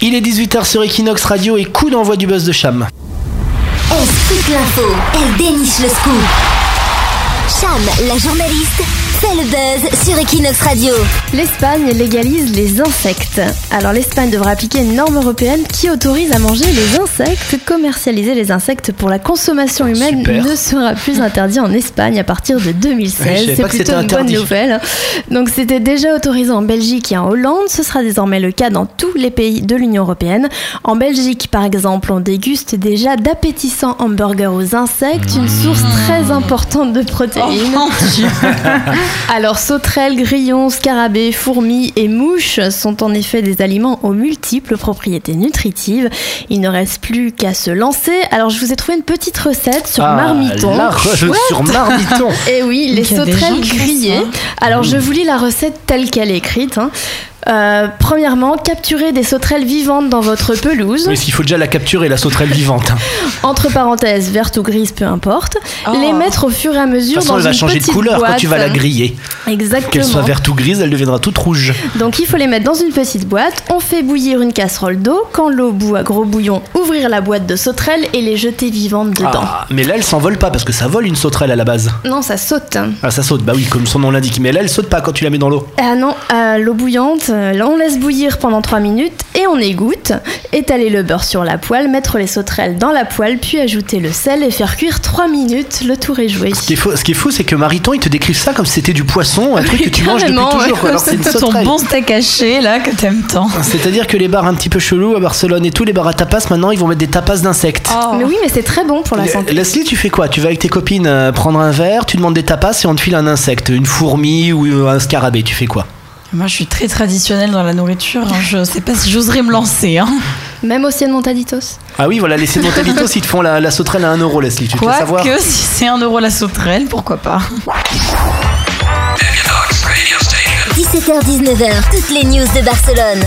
Il est 18h sur Equinox Radio et coup d'envoi du buzz de Cham. Elle l'info, elle déniche le scoop. Cham, la journaliste, fait le buzz sur Equinox Radio. L'Espagne légalise les insectes. Alors l'Espagne devra appliquer une norme européenne qui autorise à manger les insectes. Commercialiser les insectes pour la consommation humaine Super. ne sera plus interdit en Espagne à partir de Ouais, je 2016. savais C'est plutôt une bonne nouvelle. Donc c'était déjà autorisé en Belgique et en Hollande. Ce sera désormais le cas dans tous les pays de l'Union européenne. En Belgique, par exemple, on déguste déjà d'appétissants hamburgers aux insectes, une source très importante de protéines. Alors sauterelles, grillons, scarabées, fourmis et mouches sont en effet des aliments aux multiples propriétés nutritives. Il ne reste plus qu'à se lancer. Alors je vous ai trouvé une petite recette sur marmiton. La re- sur marmiton. Et oui, les sauterelles grillées. Alors je vous lis la recette telle qu'elle est écrite. hein. Euh, premièrement, capturez des sauterelles vivantes dans votre pelouse. Mais il faut déjà la capturer, la sauterelle vivante. Entre parenthèses, verte ou grise, peu importe. Oh. Les mettre au fur et à De mesure toute façon, dans elle va une changer de couleur boîte. quand tu vas la griller. Qu'elle Exactement. soit verte ou grise, elle deviendra toute rouge. Donc il faut les mettre dans une petite boîte, on fait bouillir une casserole d'eau, quand l'eau bout à gros bouillon, ouvrir la boîte de sauterelles et les jeter vivantes dedans. Ah, mais là, elle s'envole pas parce que ça vole une sauterelle à la base. Non, ça saute. Ah, ça saute, bah oui, comme son nom l'indique. Mais là, elle saute pas quand tu la mets dans l'eau. Ah non, euh, l'eau bouillante, euh, là, on laisse bouillir pendant 3 minutes et on égoutte. Étaler le beurre sur la poêle, mettre les sauterelles dans la poêle, puis ajouter le sel et faire cuire 3 minutes, le tour est joué. Ce qui est fou, ce c'est que Mariton, il te décrivent ça comme si c'était du poisson, un truc que tu manges depuis toujours. ouais. c'est ton bon steak haché là que t'aimes tant. C'est-à-dire que les bars un petit peu chelous à Barcelone et tout, les bars à tapas, maintenant, ils vont mettre des tapas d'insectes. Mais oui, mais c'est très bon pour la Le- santé. Leslie, tu fais quoi? Tu vas avec tes copines euh, prendre un verre, tu demandes des tapas et on te file un insecte, une fourmi ou euh, un scarabée. Tu fais quoi? Moi, je suis très traditionnelle dans la nourriture. hein. Je sais pas si j'oserais me lancer. Hein. Même au ciel montaditos. Ah oui, voilà, les Sédentalitos, ils te font la, la sauterelle à 1 euro, Leslie. Tu peux savoir Quoique, si c'est un euro la sauterelle, pourquoi pas 17h-19h, toutes les news de Barcelone.